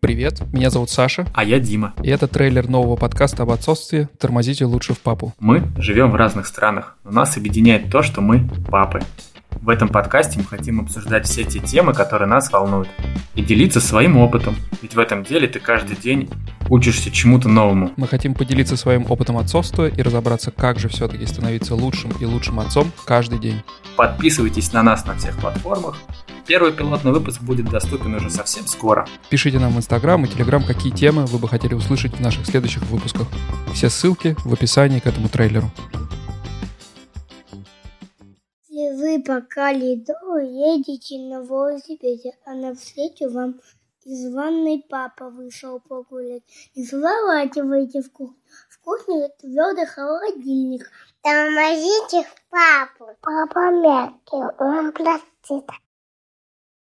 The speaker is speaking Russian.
Привет, меня зовут Саша, А я Дима. и это трейлер нового подкаста об отцовстве «Тормозите лучше в папу». Мы живем в разных странах, но нас объединяет то, что мы папы. В этом подкасте мы хотим обсуждать все те темы, которые нас волнуют, и делиться своим опытом, ведь в этом деле ты каждый день учишься чему-то новому. Мы хотим поделиться своим опытом отцовства и разобраться, как же все-таки становиться лучшим и лучшим отцом каждый день. Подписывайтесь на нас на всех платформах. Первый пилотный выпуск будет доступен уже совсем скоро. Пишите нам в Инстаграм и Телеграм, какие темы вы бы хотели услышать в наших следующих выпусках. Все ссылки в описании к этому трейлеру. Если вы по коридору едете на велосипеде, а навстречу вам из ванной папа вышел погулять, не заворачивайте в кухню. В кухне твердый холодильник. Тормозите папу. Папа мягкий, он простит.